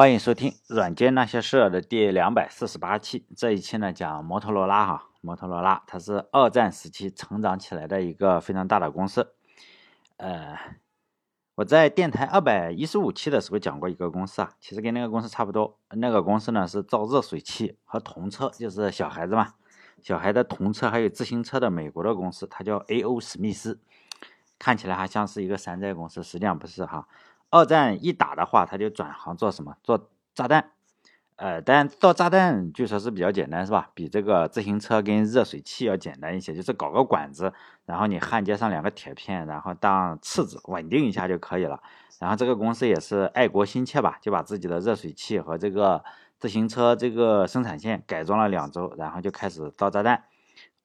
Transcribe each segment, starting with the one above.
欢迎收听《软件那些事》的第两百四十八期。这一期呢，讲摩托罗拉哈。摩托罗拉它是二战时期成长起来的一个非常大的公司。呃，我在电台二百一十五期的时候讲过一个公司啊，其实跟那个公司差不多。那个公司呢是造热水器和童车，就是小孩子嘛，小孩的童车还有自行车的美国的公司，它叫 A.O. 史密斯。看起来还像是一个山寨公司，实际上不是哈。二战一打的话，他就转行做什么？做炸弹，呃，但造炸弹据说是比较简单，是吧？比这个自行车跟热水器要简单一些，就是搞个管子，然后你焊接上两个铁片，然后当刺子稳定一下就可以了。然后这个公司也是爱国心切吧，就把自己的热水器和这个自行车这个生产线改装了两周，然后就开始造炸弹。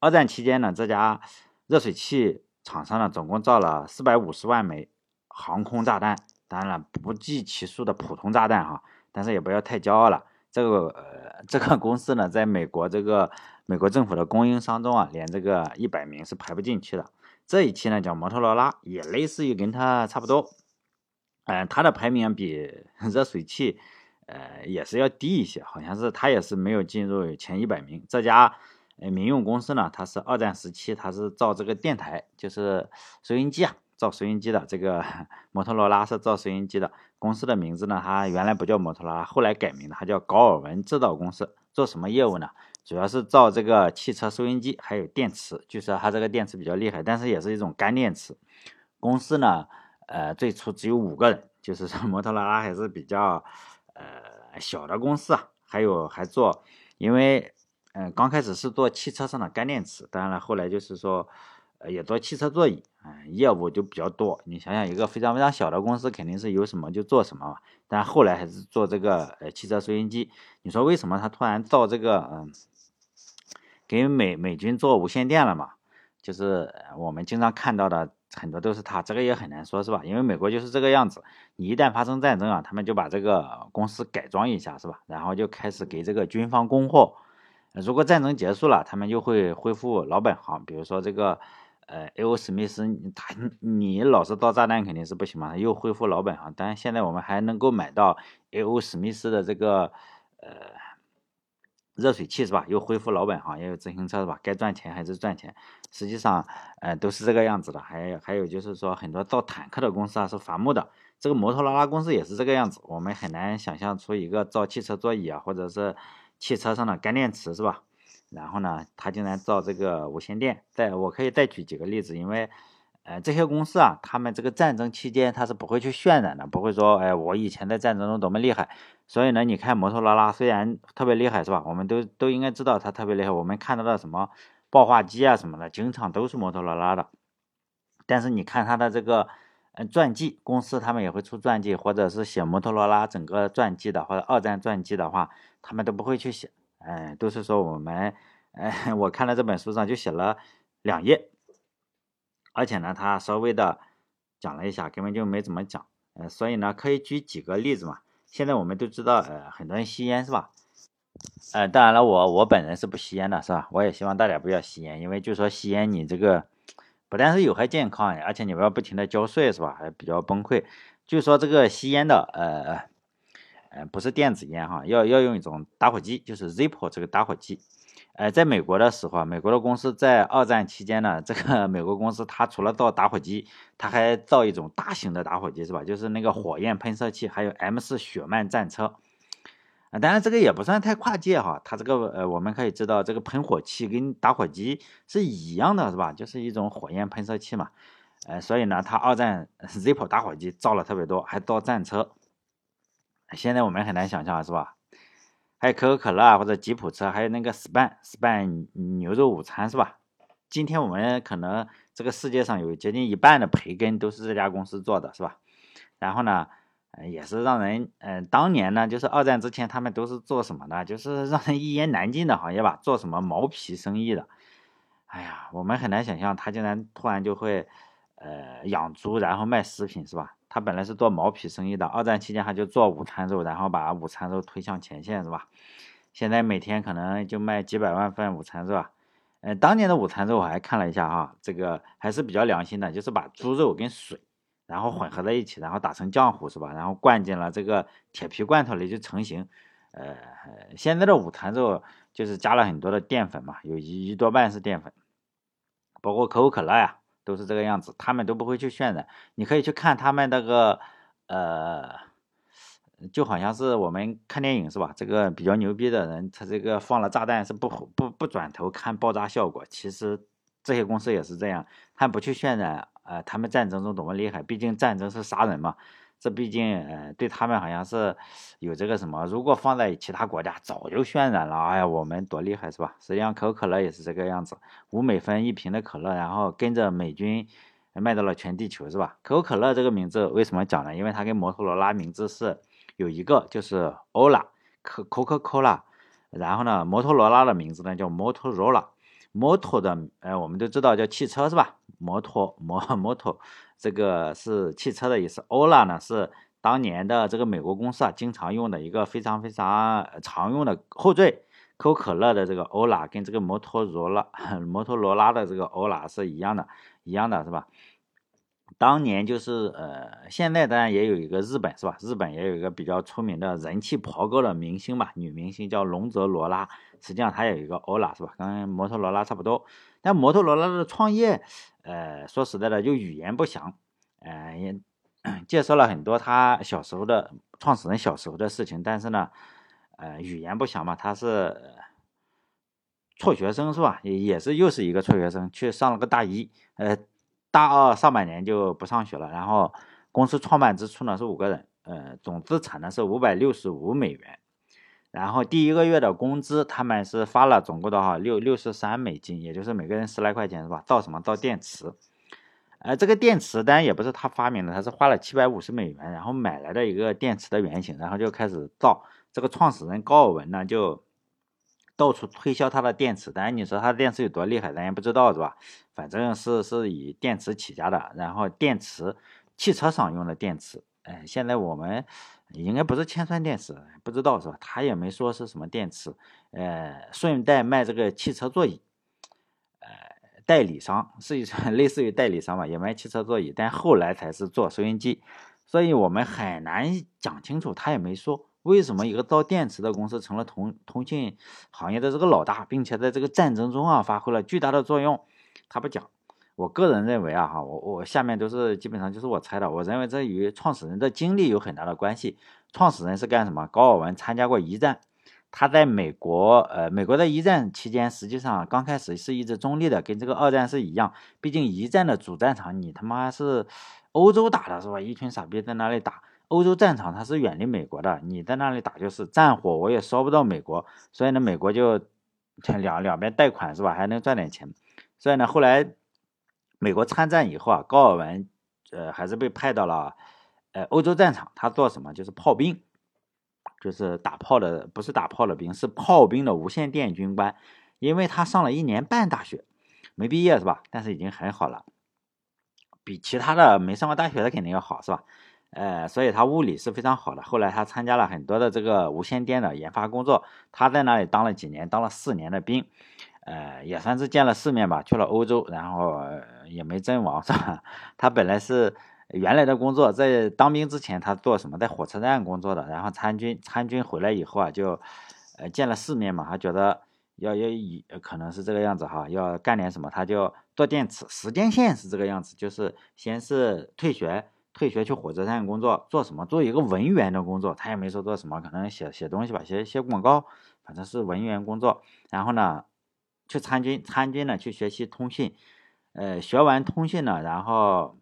二战期间呢，这家热水器厂商呢，总共造了四百五十万枚航空炸弹。当然了，不计其数的普通炸弹哈，但是也不要太骄傲了。这个呃，这个公司呢，在美国这个美国政府的供应商中啊，连这个一百名是排不进去的。这一期呢，讲摩托罗拉，也类似于跟它差不多，嗯，它的排名比 热水器呃也是要低一些，好像是它也是没有进入前一百名。这家呃民用公司呢，它是二战时期它是造这个电台，就是收音机啊。造收音机的这个 摩托罗拉是造收音机的公司的名字呢，它原来不叫摩托罗拉，后来改名的，它叫高尔文制造公司。做什么业务呢？主要是造这个汽车收音机，还有电池。据说它这个电池比较厉害，但是也是一种干电池。公司呢，呃，最初只有五个人，就是说摩托罗拉还是比较呃小的公司啊。还有还做，因为嗯刚开始是做汽车上的干电池，当然了，后来就是说。呃，也做汽车座椅，嗯，业务就比较多。你想想，一个非常非常小的公司，肯定是有什么就做什么嘛。但后来还是做这个呃汽车收音机。你说为什么他突然造这个嗯，给美美军做无线电了嘛？就是我们经常看到的很多都是他，这个也很难说，是吧？因为美国就是这个样子，你一旦发生战争啊，他们就把这个公司改装一下，是吧？然后就开始给这个军方供货。如果战争结束了，他们就会恢复老本行，比如说这个。呃，A.O. 史密斯，他你老是造炸弹肯定是不行嘛，又恢复老本行。但是现在我们还能够买到 A.O. 史密斯的这个呃热水器是吧？又恢复老本行，也有自行车是吧？该赚钱还是赚钱。实际上，呃，都是这个样子的。还还有就是说，很多造坦克的公司啊是伐木的，这个摩托罗拉公司也是这个样子。我们很难想象出一个造汽车座椅啊，或者是汽车上的干电池是吧？然后呢，他竟然造这个无线电。再我可以再举几个例子，因为，呃，这些公司啊，他们这个战争期间他是不会去渲染的，不会说，哎，我以前在战争中多么厉害。所以呢，你看摩托罗拉虽然特别厉害，是吧？我们都都应该知道它特别厉害。我们看到的什么爆化机啊什么的，经常都是摩托罗拉的。但是你看它的这个，嗯，传记公司，他们也会出传记，或者是写摩托罗拉整个传记的，或者二战传记的话，他们都不会去写。哎，都是说我们，哎，我看了这本书上就写了两页，而且呢，他稍微的讲了一下，根本就没怎么讲，呃，所以呢，可以举几个例子嘛。现在我们都知道，呃，很多人吸烟是吧？呃，当然了，我我本人是不吸烟的，是吧？我也希望大家不要吸烟，因为就说吸烟你这个不但是有害健康，而且你们要不停的交税是吧？还比较崩溃。就说这个吸烟的，呃。嗯，不是电子烟哈，要要用一种打火机，就是 Zippo 这个打火机。呃，在美国的时候啊，美国的公司在二战期间呢，这个美国公司它除了造打火机，它还造一种大型的打火机，是吧？就是那个火焰喷射器，还有 M 四雪曼战车。啊，当然这个也不算太跨界哈，它这个呃，我们可以知道这个喷火器跟打火机是一样的，是吧？就是一种火焰喷射器嘛。呃，所以呢，它二战 Zippo 打火机造了特别多，还造战车。现在我们很难想象，是吧？还有可口可乐啊，或者吉普车，还有那个 Span Span 牛肉午餐，是吧？今天我们可能这个世界上有接近一半的培根都是这家公司做的，是吧？然后呢，也是让人，嗯，当年呢，就是二战之前，他们都是做什么的？就是让人一言难尽的行业吧，做什么毛皮生意的？哎呀，我们很难想象他竟然突然就会，呃，养猪然后卖食品，是吧？他本来是做毛皮生意的，二战期间他就做午餐肉，然后把午餐肉推向前线，是吧？现在每天可能就卖几百万份午餐肉啊。嗯，当年的午餐肉我还看了一下哈，这个还是比较良心的，就是把猪肉跟水然后混合在一起，然后打成浆糊是吧？然后灌进了这个铁皮罐头里就成型。呃，现在的午餐肉就是加了很多的淀粉嘛，有一一多半是淀粉，包括可口可乐呀，都是这个样子。他们都不会去渲染，你可以去看他们那个呃，就好像是我们看电影是吧？这个比较牛逼的人，他这个放了炸弹是不不不转头看爆炸效果。其实这些公司也是这样，他不去渲染。呃，他们战争中多么厉害？毕竟战争是杀人嘛，这毕竟呃对他们好像是有这个什么。如果放在其他国家，早就渲染了。哎呀，我们多厉害是吧？实际上可口可乐也是这个样子，五美分一瓶的可乐，然后跟着美军卖到了全地球是吧？可口可乐这个名字为什么讲呢？因为它跟摩托罗拉名字是有一个，就是 Ola，可 Coca-Cola，然后呢，摩托罗拉的名字呢叫 Motorola。摩托的，呃，我们都知道叫汽车是吧？摩托摩摩托，这个是汽车的意思。欧拉呢是当年的这个美国公司啊经常用的一个非常非常常用的后缀。可口可乐的这个欧拉跟这个摩托罗拉 摩托罗拉的这个欧拉是一样的，一样的是吧？当年就是呃，现在当然也有一个日本是吧？日本也有一个比较出名的人气颇高的明星吧，女明星叫龙泽罗拉。实际上它有一个欧拉是吧？跟摩托罗拉差不多。但摩托罗拉的创业，呃，说实在的就语言不详，呃，也介绍了很多他小时候的创始人小时候的事情。但是呢，呃，语言不详嘛，他是辍学生是吧？也也是又是一个辍学生，去上了个大一，呃。大二上半年就不上学了，然后公司创办之初呢是五个人，呃，总资产呢是五百六十五美元，然后第一个月的工资他们是发了总共的话六六十三美金，也就是每个人十来块钱是吧？造什么造电池，呃，这个电池当然也不是他发明的，他是花了七百五十美元，然后买来的一个电池的原型，然后就开始造。这个创始人高尔文呢就。到处推销他的电池，当然你说他的电池有多厉害，咱也不知道是吧？反正是是以电池起家的，然后电池，汽车上用的电池，哎，现在我们应该不是铅酸电池，不知道是吧？他也没说是什么电池，呃，顺带卖这个汽车座椅，呃，代理商是一 类似于代理商吧，也卖汽车座椅，但后来才是做收音机，所以我们很难讲清楚，他也没说。为什么一个造电池的公司成了通通信行业的这个老大，并且在这个战争中啊发挥了巨大的作用？他不讲。我个人认为啊，哈，我我下面都是基本上就是我猜的。我认为这与创始人的经历有很大的关系。创始人是干什么？高尔文参加过一战，他在美国，呃，美国的一战期间，实际上刚开始是一直中立的，跟这个二战是一样。毕竟一战的主战场你他妈是欧洲打的是吧？一群傻逼在那里打。欧洲战场它是远离美国的，你在那里打就是战火，我也烧不到美国，所以呢，美国就 两两边贷款是吧，还能赚点钱。所以呢，后来美国参战以后啊，高尔文呃还是被派到了呃欧洲战场，他做什么？就是炮兵，就是打炮的，不是打炮的兵，是炮兵的无线电军官。因为他上了一年半大学，没毕业是吧？但是已经很好了，比其他的没上过大学的肯定要好是吧？呃，所以他物理是非常好的。后来他参加了很多的这个无线电的研发工作。他在那里当了几年，当了四年的兵，呃，也算是见了世面吧。去了欧洲，然后也没阵亡，是吧？他本来是原来的工作，在当兵之前他做什么？在火车站工作的。然后参军，参军回来以后啊，就呃见了世面嘛。他觉得要要以可能是这个样子哈，要干点什么，他就做电池。时间线是这个样子，就是先是退学。退学去火车站工作，做什么？做一个文员的工作，他也没说做什么，可能写写东西吧，写写广告，反正是文员工作。然后呢，去参军，参军呢去学习通信，呃，学完通信呢，然后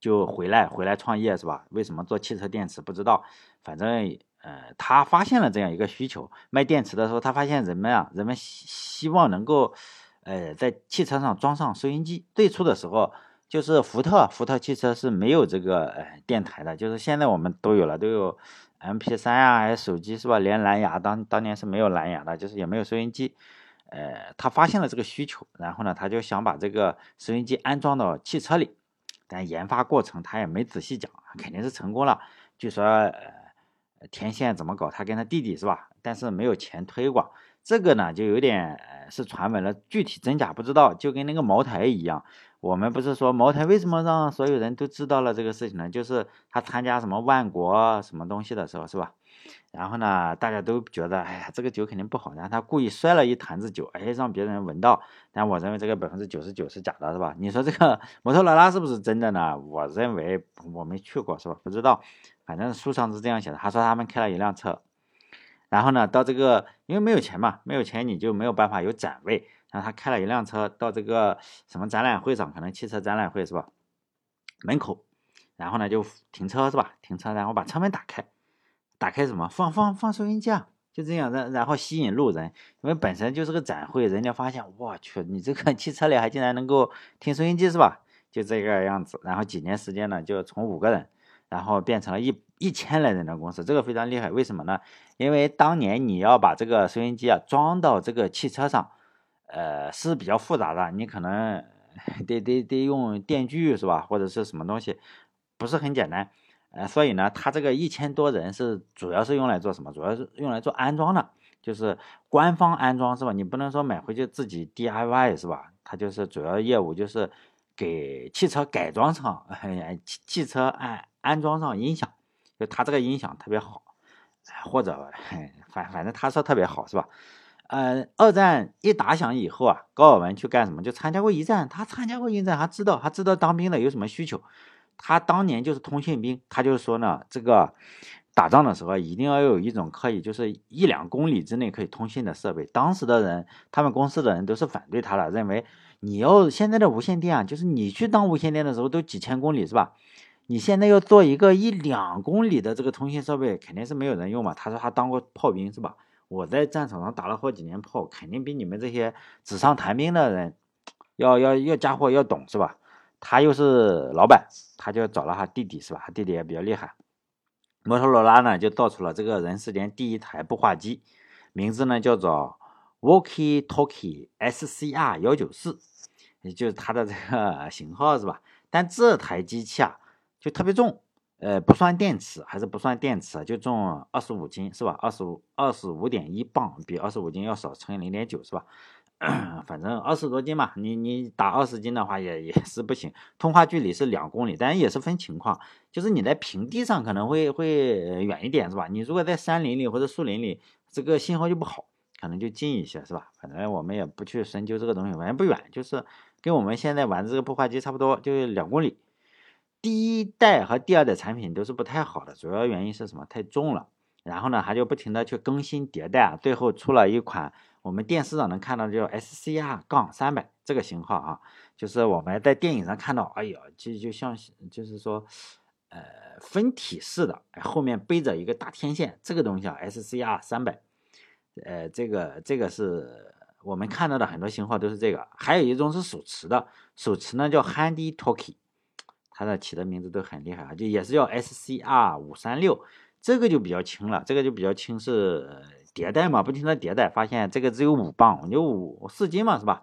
就回来，回来创业是吧？为什么做汽车电池？不知道，反正呃，他发现了这样一个需求，卖电池的时候，他发现人们啊，人们希希望能够，呃，在汽车上装上收音机。最初的时候。就是福特，福特汽车是没有这个呃电台的，就是现在我们都有了，都有 M P 三啊，还有手机是吧？连蓝牙当当年是没有蓝牙的，就是也没有收音机。呃，他发现了这个需求，然后呢，他就想把这个收音机安装到汽车里，但研发过程他也没仔细讲，肯定是成功了。据说呃天线怎么搞，他跟他弟弟是吧？但是没有钱推广。这个呢，就有点是传闻了，具体真假不知道，就跟那个茅台一样。我们不是说茅台为什么让所有人都知道了这个事情呢？就是他参加什么万国什么东西的时候，是吧？然后呢，大家都觉得，哎呀，这个酒肯定不好，然后他故意摔了一坛子酒，哎，让别人闻到。但我认为这个百分之九十九是假的，是吧？你说这个摩托罗拉是不是真的呢？我认为我没去过，是吧？不知道，反正书上是这样写的。他说他们开了一辆车，然后呢，到这个因为没有钱嘛，没有钱你就没有办法有展位。然后他开了一辆车到这个什么展览会上，可能汽车展览会是吧？门口，然后呢就停车是吧？停车，然后把车门打开，打开什么？放放放收音机啊？就这样，然然后吸引路人，因为本身就是个展会，人家发现，我去，你这个 汽车里还竟然能够听收音机是吧？就这个样子。然后几年时间呢，就从五个人，然后变成了一一千来人的公司，这个非常厉害。为什么呢？因为当年你要把这个收音机啊装到这个汽车上。呃，是比较复杂的，你可能 得得得用电锯是吧，或者是什么东西，不是很简单。呃，所以呢，他这个一千多人是主要是用来做什么？主要是用来做安装的，就是官方安装是吧？你不能说买回去自己 DIY 是吧？他就是主要业务就是给汽车改装上，汽汽车安安装上音响，就他这个音响特别好，或者反反正他说特别好是吧？呃，二战一打响以后啊，高尔文去干什么？就参加过一战，他参加过一战，他知道，他知道当兵的有什么需求。他当年就是通信兵，他就说呢，这个打仗的时候一定要有一种可以就是一两公里之内可以通信的设备。当时的人，他们公司的人都是反对他的，认为你要现在的无线电啊，就是你去当无线电的时候都几千公里是吧？你现在要做一个一两公里的这个通信设备，肯定是没有人用嘛。他说他当过炮兵是吧？我在战场上打了好几年炮，肯定比你们这些纸上谈兵的人 要要要家伙要懂是吧？他又是老板，他就找了他弟弟是吧？他弟弟也比较厉害。摩托罗拉呢就造出了这个人世间第一台步话机，名字呢叫做 Walkie Talkie SCR 幺九四，也就是它的这个 型号是吧？但这台机器啊就特别重。呃，不算电池，还是不算电池，就重二十五斤，是吧？二十五二十五点一磅，比二十五斤要少，乘以零点九，是吧？反正二十多斤嘛，你你打二十斤的话也也是不行。通话距离是两公里，但也是分情况，就是你在平地上可能会会远一点，是吧？你如果在山林里或者树林里，这个信号就不好，可能就近一些，是吧？反正我们也不去深究这个东西，反正不远，就是跟我们现在玩这个步话机差不多，就两公里。第一代和第二代产品都是不太好的，主要原因是什么？太重了。然后呢，他就不停的去更新迭代，最后出了一款我们电视上能看到叫 SCR 杠三百这个型号啊，就是我们在电影上看到，哎呀，就就像就是说，呃，分体式的，后面背着一个大天线，这个东西啊，SCR 三百，呃，这个这个是我们看到的很多型号都是这个，还有一种是手持的，手持呢叫 Handy Talkie。它的起的名字都很厉害啊，就也是叫 SCR 五三六，这个就比较轻了，这个就比较轻，是迭代嘛，不停的迭代，发现这个只有五磅，就五四斤嘛，是吧？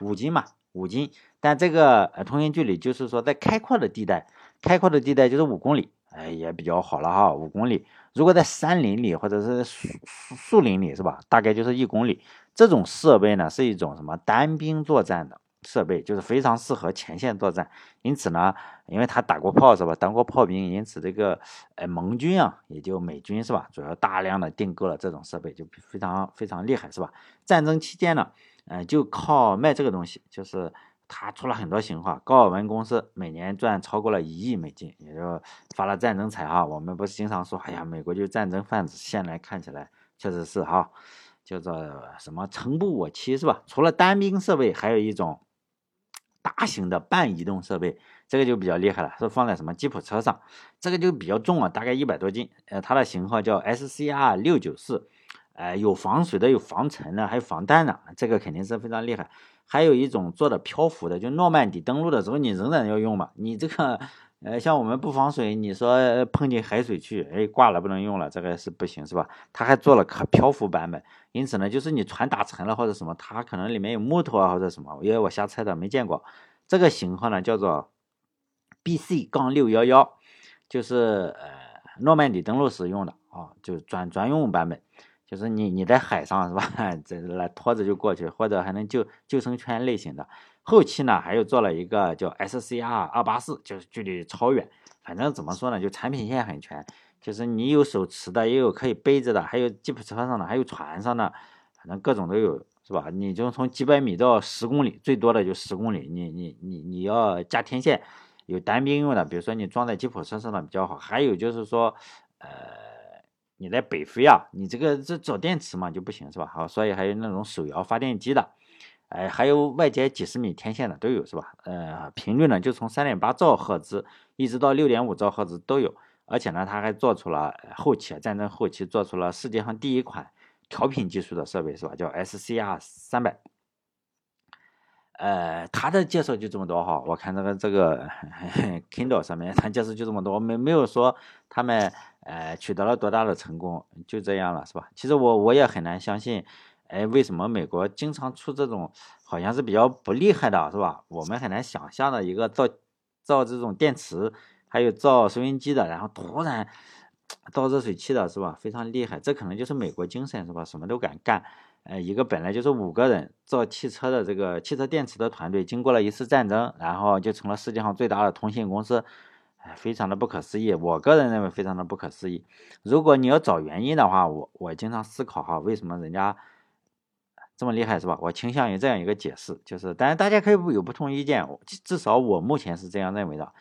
五斤嘛，五斤，但这个呃通信距离就是说在开阔的地带，开阔的地带就是五公里，哎也比较好了哈，五公里。如果在山林里或者是树树林里是吧，大概就是一公里。这种设备呢是一种什么单兵作战的。设备就是非常适合前线作战，因此呢，因为他打过炮是吧，当过炮兵，因此这个呃盟军啊，也就美军是吧，主要大量的订购了这种设备，就非常非常厉害是吧？战争期间呢，嗯，就靠卖这个东西，就是他出了很多型号，高尔文公司每年赚超过了一亿美金，也就发了战争财哈。我们不是经常说，哎呀，美国就战争贩子，现在看起来确实是哈，叫做什么诚不我欺是吧？除了单兵设备，还有一种。大型的半移动设备，这个就比较厉害了，是放在什么吉普车上，这个就比较重啊，大概一百多斤。呃，它的型号叫 SCR 六九四，呃，有防水的，有防尘的，还有防弹的，这个肯定是非常厉害。还有一种做的漂浮的，就诺曼底登陆的时候，你仍然要用嘛。你这个，呃，像我们不防水，你说碰进海水去，哎，挂了不能用了，这个是不行，是吧？它还做了可漂浮版本，因此呢，就是你船打沉了或者什么，它可能里面有木头啊或者什么，因为我瞎猜的，没见过。这个型号呢叫做 BC 杠六幺幺，就是呃诺曼底登陆时用的啊，就专专用版本。就是你你在海上是吧？这来拖着就过去，或者还能救救生圈类型的。后期呢，还有做了一个叫 SCR 二八四，就是距离超远。反正怎么说呢，就产品线很全，就是你有手持的，也有可以背着的，还有吉普车上的，还有船上的，反正各种都有，是吧？你就从几百米到十公里，最多的就十公里。你你你你要加天线，有单兵用的，比如说你装在吉普车上的比较好。还有就是说，呃。你在北非啊，你这个这找电池嘛就不行是吧？好，所以还有那种手摇发电机的，哎，还有外接几十米天线的都有是吧？呃，频率呢就从三点八兆赫兹一直到六点五兆赫兹都有，而且呢，它还做出了后期战争后期做出了世界上第一款调频技术的设备是吧？叫 SCR 三百。呃，他的介绍就这么多哈，我看这个这个 Kindle 上面他介绍就这么多，没没有说他们呃取得了多大的成功，就这样了是吧？其实我我也很难相信，哎，为什么美国经常出这种好像是比较不厉害的是吧？我们很难想象的一个造造这种电池，还有造收音机的，然后突然 造热水器的是吧？非常厉害，这可能就是美国精神是吧？什么都敢干。呃，一个本来就是五个人造汽车的这个汽车电池的团队，经过了一次战争，然后就成了世界上最大的通信公司，哎非常的不可思议。我个人认为非常的不可思议。如果你要找原因的话，我我经常思考哈，为什么人家这么厉害是吧？我倾向于这样一个解释，就是，当然大家可以有不同意见，至少我目前是这样认为的，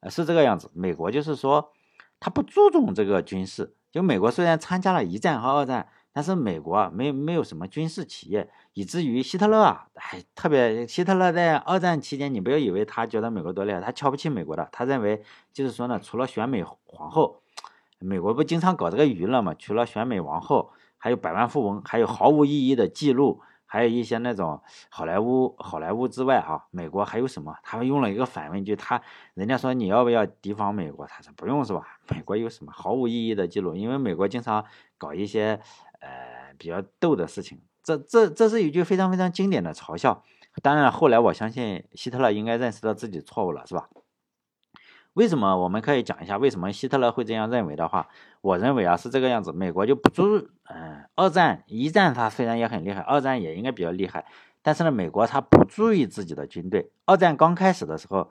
呃，是这个样子。美国就是说，他不注重这个军事，就美国虽然参加了一战和二战。但是美国，没没有什么军事企业，以至于希特勒啊，哎特别希特勒在二战期间，你不要以为他觉得美国多厉害，他瞧不起美国的，他认为就是说呢，除了选美皇后，美国不经常搞这个娱乐嘛，除了选美王后，还有百万富翁，还有毫无意义的记录。还有一些那种好莱坞好莱坞之外哈，美国还有什么？他们用了一个反问句，他人家说你要不要提防美国？他说不用是吧？美国有什么毫无意义的记录？因为美国经常搞一些呃比较逗的事情。这这这是一句非常非常经典的嘲笑。当然后来我相信希特勒应该认识到自己错误了，是吧？为什么我们可以讲一下为什么希特勒会这样认为的话？我认为啊是这个样子，美国就不注嗯，二战一战他虽然也很厉害，二战也应该比较厉害，但是呢，美国他不注意自己的军队。二战刚开始的时候，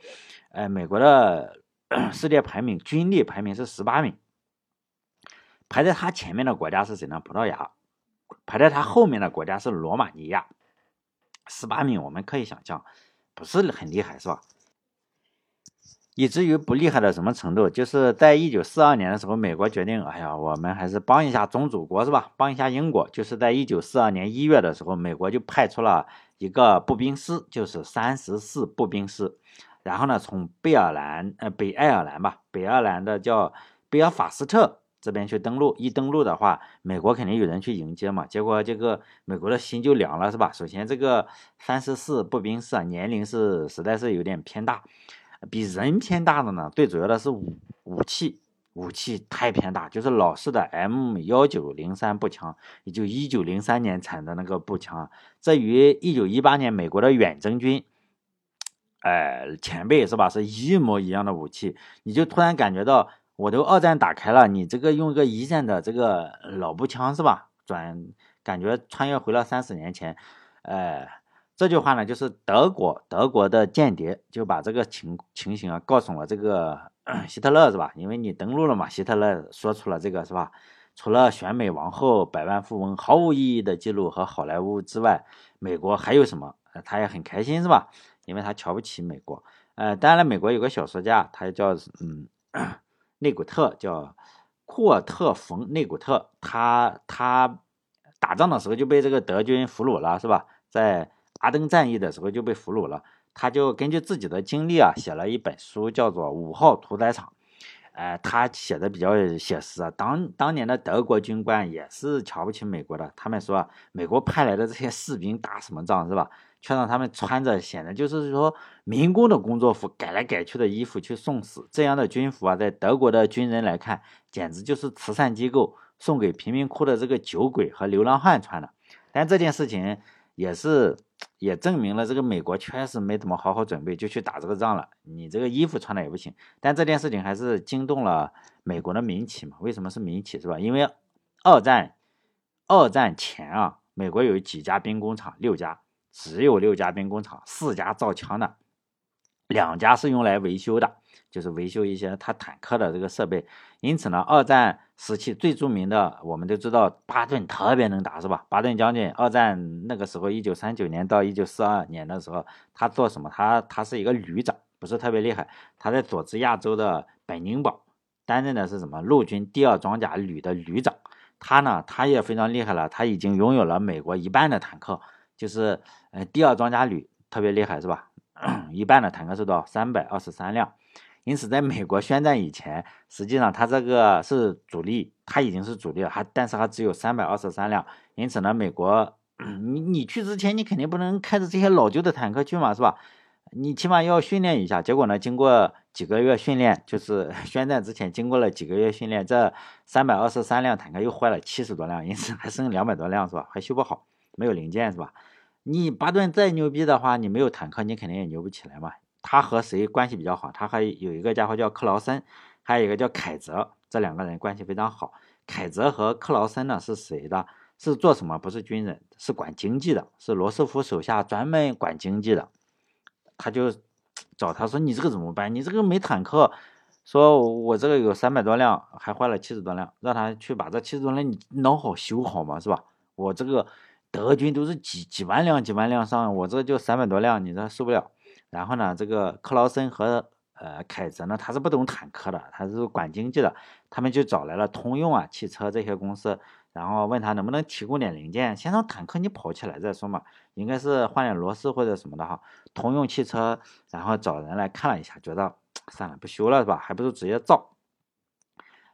呃，美国的 世界排名军力排名是十八名，排在他前面的国家是谁呢？葡萄牙，排在他后面的国家是罗马尼亚，十八名我们可以想象，不是很厉害，是吧？以至于不厉害到什么程度？就是在一九四二年的时候，美国决定，哎呀，我们还是帮一下宗主国是吧？帮一下英国。就是在一九四二年一月的时候，美国就派出了一个步兵师，就是三十四步兵师。然后呢，从贝尔兰呃北爱尔兰吧，北爱尔兰的叫贝尔法斯特这边去登陆。一登陆的话，美国肯定有人去迎接嘛。结果这个美国的心就凉了是吧？首先这个三十四步兵师啊，年龄是实在是有点偏大。比人偏大的呢，最主要的是武武器，武器太偏大，就是老式的 M 幺九零三步枪，也就一九零三年产的那个步枪，这与一九一八年美国的远征军，哎，前辈是吧，是一模一样的武器，你就突然感觉到，我都二战打开了，你这个用个一战的这个老步枪是吧，转感觉穿越回了三十年前，哎。这句话呢，就是德国德国的间谍就把这个情情形啊告诉了这个 希特勒是吧？因为你登陆了嘛，希特勒说出了这个是吧？除了选美王后、百万富翁毫无意义的记录和好莱坞之外，美国还有什么？他也很开心是吧？因为他瞧不起美国。呃，当然了，美国有个小说家，他叫嗯内古特，叫库特·冯内古特，他他打仗的时候就被这个德军俘虏了是吧？在阿登战役的时候就被俘虏了，他就根据自己的经历啊，写了一本书，叫做《五号屠宰场》。哎，他写的比较写实啊。当当年的德国军官也是瞧不起美国的，他们说美国派来的这些士兵打什么仗是吧？却让他们穿着显得就是说民工的工作服，改来改去的衣服去送死。这样的军服啊，在德国的军人来看，简直就是慈善机构送给贫民窟的这个酒鬼和流浪汉穿的。但这件事情。也是，也证明了这个美国确实没怎么好好准备就去打这个仗了。你这个衣服穿的也不行，但这件事情还是惊动了美国的民企嘛？为什么是民企是吧？因为二战，二战前啊，美国有几家兵工厂？六家，只有六家兵工厂，四家造枪的，两家是用来维修的，就是维修一些他坦克的这个设备。因此呢，二战时期最著名的，我们都知道巴顿特别能打，是吧？巴顿将军，二战那个时候，一九三九年到一九四二年的时候，他做什么？他他是一个旅长，不是特别厉害。他在佐治亚州的本宁堡担任的是什么？陆军第二装甲旅的旅长。他呢，他也非常厉害了，他已经拥有了美国一半的坦克，就是呃第二装甲旅特别厉害，是吧？一半的坦克是多少？三百二十三辆。因此，在美国宣战以前，实际上他这个是主力，他已经是主力了，还但是还只有三百二十三辆。因此呢，美国 你你去之前，你肯定不能开着这些老旧的坦克去嘛，是吧？你起码要训练一下。结果呢，经过几个月训练，就是 宣战之前经过了几个月训练，这三百二十三辆坦克又坏了七十多辆，因此还剩两百多辆，是吧？还修不好，没有零件，是吧？你巴顿再牛逼的话，你没有坦克，你肯定也牛不起来嘛。他和谁关系比较好？他还有一个家伙叫克劳森，还有一个叫凯泽，这两个人关系非常好。凯泽和克劳森呢是谁的？是做什么？不是军人，是管经济的，是罗斯福手下专门管经济的。他就找他说：“你这个怎么办？你这个没坦克，说我这个有三百多辆，还坏了七十多辆，让他去把这七十多辆你弄好修好嘛，是吧？我这个德军都是几几万辆几万辆上，我这就三百多辆，你这受不了。”然后呢，这个克劳森和呃凯泽呢，他是不懂坦克的，他是管经济的，他们就找来了通用啊汽车这些公司，然后问他能不能提供点零件，先让坦克你跑起来再说嘛，应该是换点螺丝或者什么的哈。通用汽车然后找人来看了一下，觉得算了不修了是吧，还不如直接造。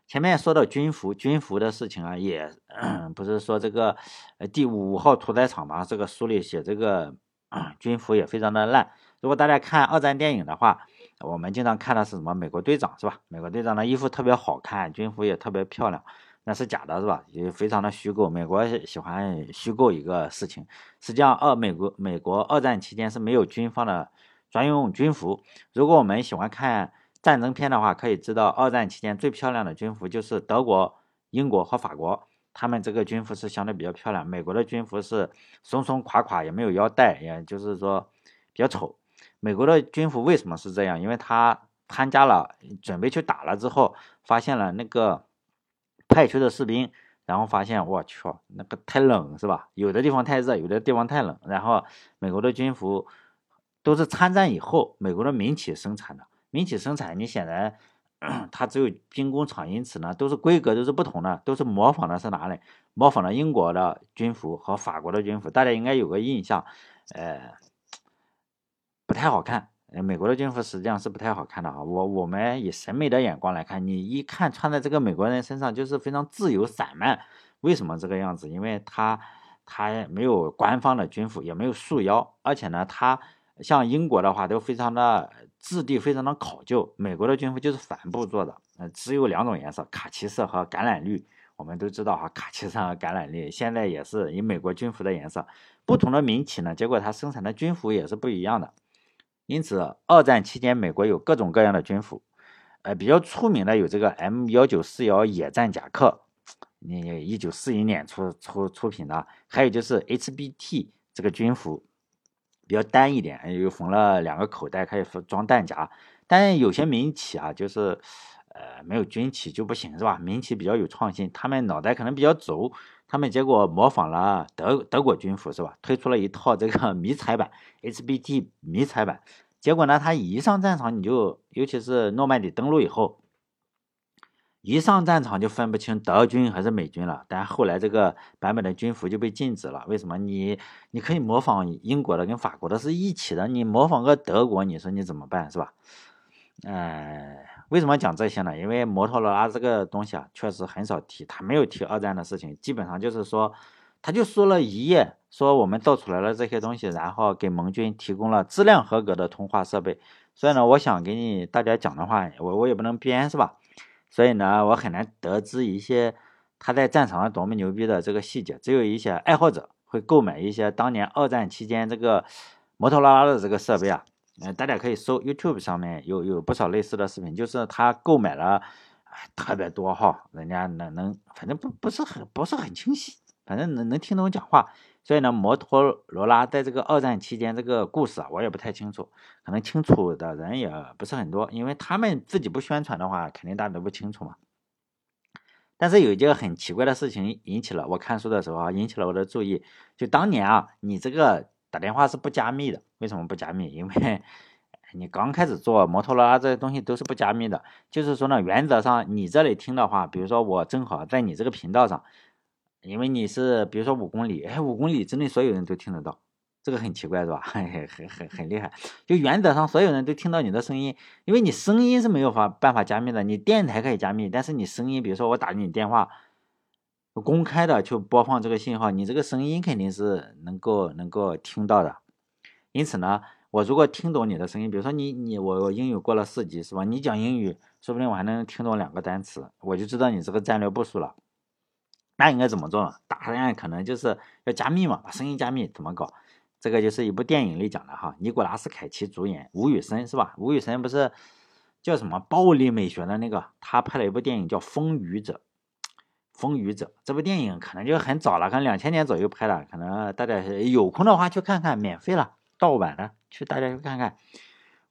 前面说到军服，军服的事情啊，也 不是说这个呃第五号屠宰场嘛，这个书里写这个 军服也非常的烂。如果大家看二战电影的话，我们经常看的是什么？美国队长是吧？美国队长的衣服特别好看，军服也特别漂亮，那是假的，是吧？也非常的虚构。美国喜欢虚构一个事情。实际上，二美国美国二战期间是没有军方的专用军服。如果我们喜欢看战争片的话，可以知道二战期间最漂亮的军服就是德国、英国和法国，他们这个军服是相对比较漂亮。美国的军服是松松垮垮，也没有腰带，也就是说比较丑。美国的军服为什么是这样？因为他参加了，准备去打了之后，发现了那个派去的士兵，然后发现我去，那个太冷是吧？有的地方太热，有的地方太冷。然后美国的军服都是参战以后，美国的民企生产的，民企生产，你显然 它只有兵工厂，因此呢，都是规格都是不同的，都是模仿的是哪里？模仿了英国的军服和法国的军服，大家应该有个印象，呃。不太好看，美国的军服实际上是不太好看的啊。我我们以审美的眼光来看，你一看穿在这个美国人身上就是非常自由散漫。为什么这个样子？因为他他没有官方的军服，也没有束腰，而且呢，他像英国的话都非常的质地非常的考究。美国的军服就是帆布做的，呃，只有两种颜色，卡其色和橄榄绿。我们都知道哈，卡其色和橄榄绿现在也是以美国军服的颜色。不同的民企呢，结果它生产的军服也是不一样的。因此，二战期间，美国有各种各样的军服，呃，比较出名的有这个 M 幺九四幺野战夹克，你一九四一年出出出品的，还有就是 HBT 这个军服，比较单一点，又缝了两个口袋，可以装弹夹。但有些民企啊，就是呃没有军企就不行，是吧？民企比较有创新，他们脑袋可能比较轴，他们结果模仿了德德国军服，是吧？推出了一套这个 迷彩版 HBT 迷彩版。结果呢，他一上战场，你就尤其是诺曼底登陆以后，一上战场就分不清德军还是美军了。但后来这个版本的军服就被禁止了。为什么？你你可以模仿英国的跟法国的是一起的，你模仿个德国，你说你怎么办，是吧？嗯，为什么讲这些呢？因为摩托罗拉这个东西啊，确实很少提，他没有提二战的事情，基本上就是说。他就说了一页，说我们造出来了这些东西，然后给盟军提供了质量合格的通话设备。所以呢，我想给你大家讲的话，我我也不能编，是吧？所以呢，我很难得知一些他在战场上多么牛逼的这个细节。只有一些爱好者会购买一些当年二战期间这个摩托罗拉的这个设备啊。嗯，大家可以搜 YouTube 上面有有不少类似的视频，就是他购买了特别多哈，人家能能，反正不不是很不是很清晰。反正能能听懂讲话。所以呢，摩托罗拉在这个二战期间这个故事啊，我也不太清楚，可能清楚的人也不是很多，因为他们自己不宣传的话，肯定大家都不清楚嘛。但是有一件很奇怪的事情引起了我看书的时候啊，引起了我的注意。就当年啊，你这个打电话是不加密的，为什么不加密？因为 你刚开始做摩托罗拉这些东西都是不加密的，就是说呢，原则上你这里听的话，比如说我正好在你这个频道上。因为你是比如说五公里，哎，五公里之内所有人都听得到，这个很奇怪是吧？很很很很厉害。就原则上所有人都听到你的声音，因为你声音是没有法办法加密的。你电台可以加密，但是你声音，比如说我打你电话，公开的去播放这个信号，你这个声音肯定是能够能够听到的。因此呢，我如果听懂你的声音，比如说你你我我英语过了四级是吧？你讲英语，说不定我还能听懂两个单词，我就知道你这个战略部署了。那应该怎么做呢？答案可能就是要加密嘛，把声音加密，怎么搞？这个就是一部电影里讲的哈，尼古拉斯凯奇主演，吴宇森是吧？吴宇森不是叫什么暴力美学的那个？他拍了一部电影叫《风雨者》，风雨者这部电影可能就很早了，可能两千年左右拍的，可能大家有空的话去看看，免费了，盗版的，去大家去看看。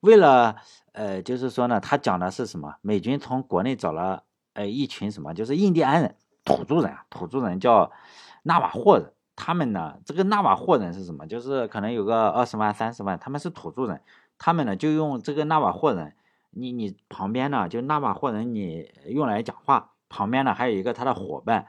为了呃，就是说呢，他讲的是什么？美军从国内找了呃一群什么，就是印第安人。土著人啊，土著人叫纳瓦霍人。他们呢，这个纳瓦霍人是什么？就是可能有个二十万、三十万，他们是土著人。他们呢，就用这个纳瓦霍人。你你旁边呢，就纳瓦霍人，你用来讲话。旁边呢，还有一个他的伙伴，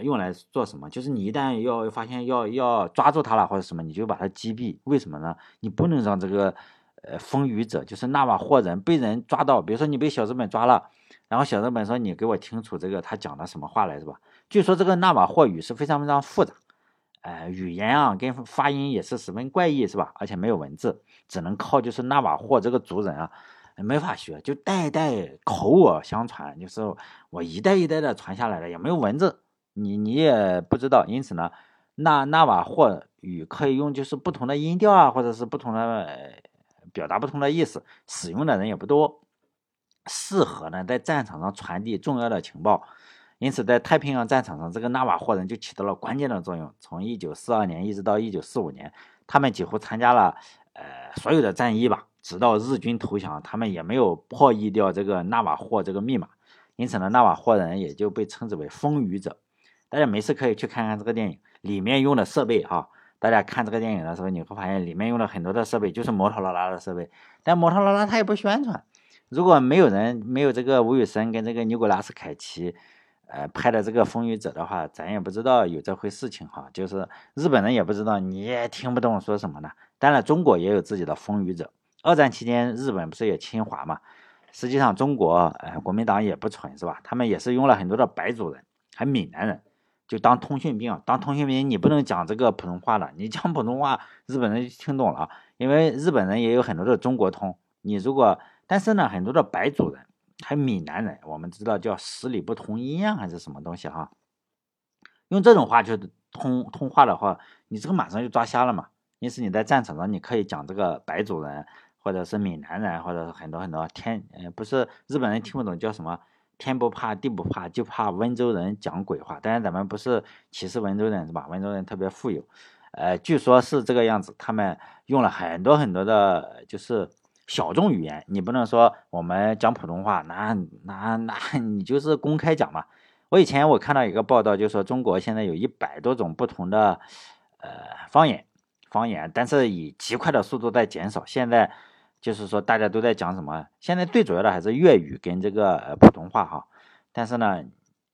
用来做什么？就是你一旦要发现要要抓住他了或者什么，你就把他击毙。为什么呢？你不能让这个呃风雨者，就是纳瓦霍人被人抓到。比如说你被小日本抓了。然后小日本说：“你给我听出这个他讲的什么话来，是吧？”据说这个纳瓦霍语是非常非常复杂，呃，语言啊跟发音也是十分怪异，是吧？而且没有文字，只能靠就是纳瓦霍这个族人啊，没法学，就代代口耳相传，就是我一代一代的传下来的，也没有文字，你你也不知道。因此呢，纳纳瓦霍语可以用就是不同的音调啊，或者是不同的表达不同的意思，使用的人也不多。适合呢在战场上传递重要的情报，因此在太平洋战场上，这个纳瓦霍人就起到了关键的作用。从一九四二年一直到一九四五年，他们几乎参加了呃所有的战役吧，直到日军投降，他们也没有破译掉这个纳瓦霍这个密码。因此呢，纳瓦霍人也就被称之为风雨者。大家没事可以去看看这个电影里面用的设备哈。大家看这个电影的时候，你会发现里面用了很多的设备，就是摩托罗拉的设备，但摩托罗拉它也不宣传。如果没有人没有这个吴宇森跟这个尼古拉斯凯奇，呃拍的这个《风雨者》的话，咱也不知道有这回事情哈。就是日本人也不知道，你也听不懂说什么呢。当然，中国也有自己的《风雨者》。二战期间，日本不是也侵华嘛？实际上，中国呃国民党也不蠢是吧？他们也是用了很多的白族人，还闽南人，就当通讯兵。当通讯兵，你不能讲这个普通话的，你讲普通话，日本人就听懂了。因为日本人也有很多的中国通，你如果。但是呢，很多的白族人，还有闽南人，我们知道叫十里不同音啊，还是什么东西哈？用这种话就通通话的话，你这个马上就抓瞎了嘛。因此你在战场上，你可以讲这个白族人，或者是闽南人，或者是很多很多天，呃，不是日本人听不懂叫什么，天不怕地不怕，就怕温州人讲鬼话。当然咱们不是歧视温州人是吧？温州人特别富有，呃，据说是这个样子，他们用了很多很多的，就是。小众语言，你不能说我们讲普通话，那那那你就是公开讲嘛。我以前我看到一个报道，就说中国现在有一百多种不同的呃方言，方言，但是以极快的速度在减少。现在就是说大家都在讲什么？现在最主要的还是粤语跟这个普通话哈。但是呢，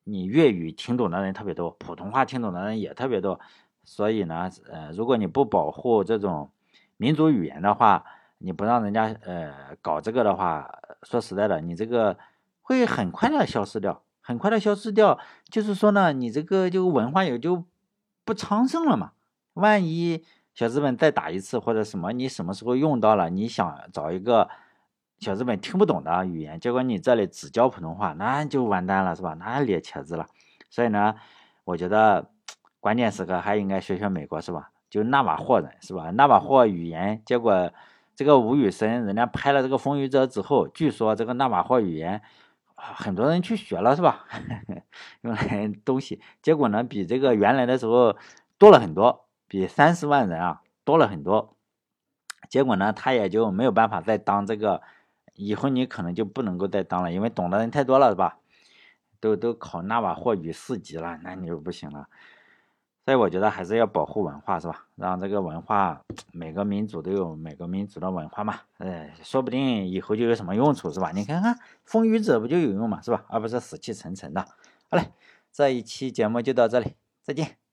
你粤语听懂的人特别多，普通话听懂的人也特别多。所以呢，呃，如果你不保护这种民族语言的话，你不让人家呃搞这个的话，说实在的，你这个会很快的消失掉，很快的消失掉。就是说呢，你这个就文化也就不昌盛了嘛。万一小日本再打一次或者什么，你什么时候用到了？你想找一个小日本听不懂的语言，结果你这里只教普通话，那就完蛋了，是吧？那列茄子了。所以呢，我觉得关键时刻还应该学学美国，是吧？就纳瓦霍人，是吧？纳瓦霍语言，结果。这个吴宇森，人家拍了这个《风雨者》之后，据说这个纳瓦霍语言，很多人去学了，是吧？用来东西，结果呢比这个原来的时候多了很多，比三十万人啊多了很多。结果呢，他也就没有办法再当这个，以后你可能就不能够再当了，因为懂的人太多了，是吧？都都考纳瓦霍语四级了，那你就不行了。所以我觉得还是要保护文化，是吧？让这个文化每个民族都有每个民族的文化嘛，哎，说不定以后就有什么用处，是吧？你看看风雨者不就有用嘛，是吧？而不是死气沉沉的。好嘞，这一期节目就到这里，再见。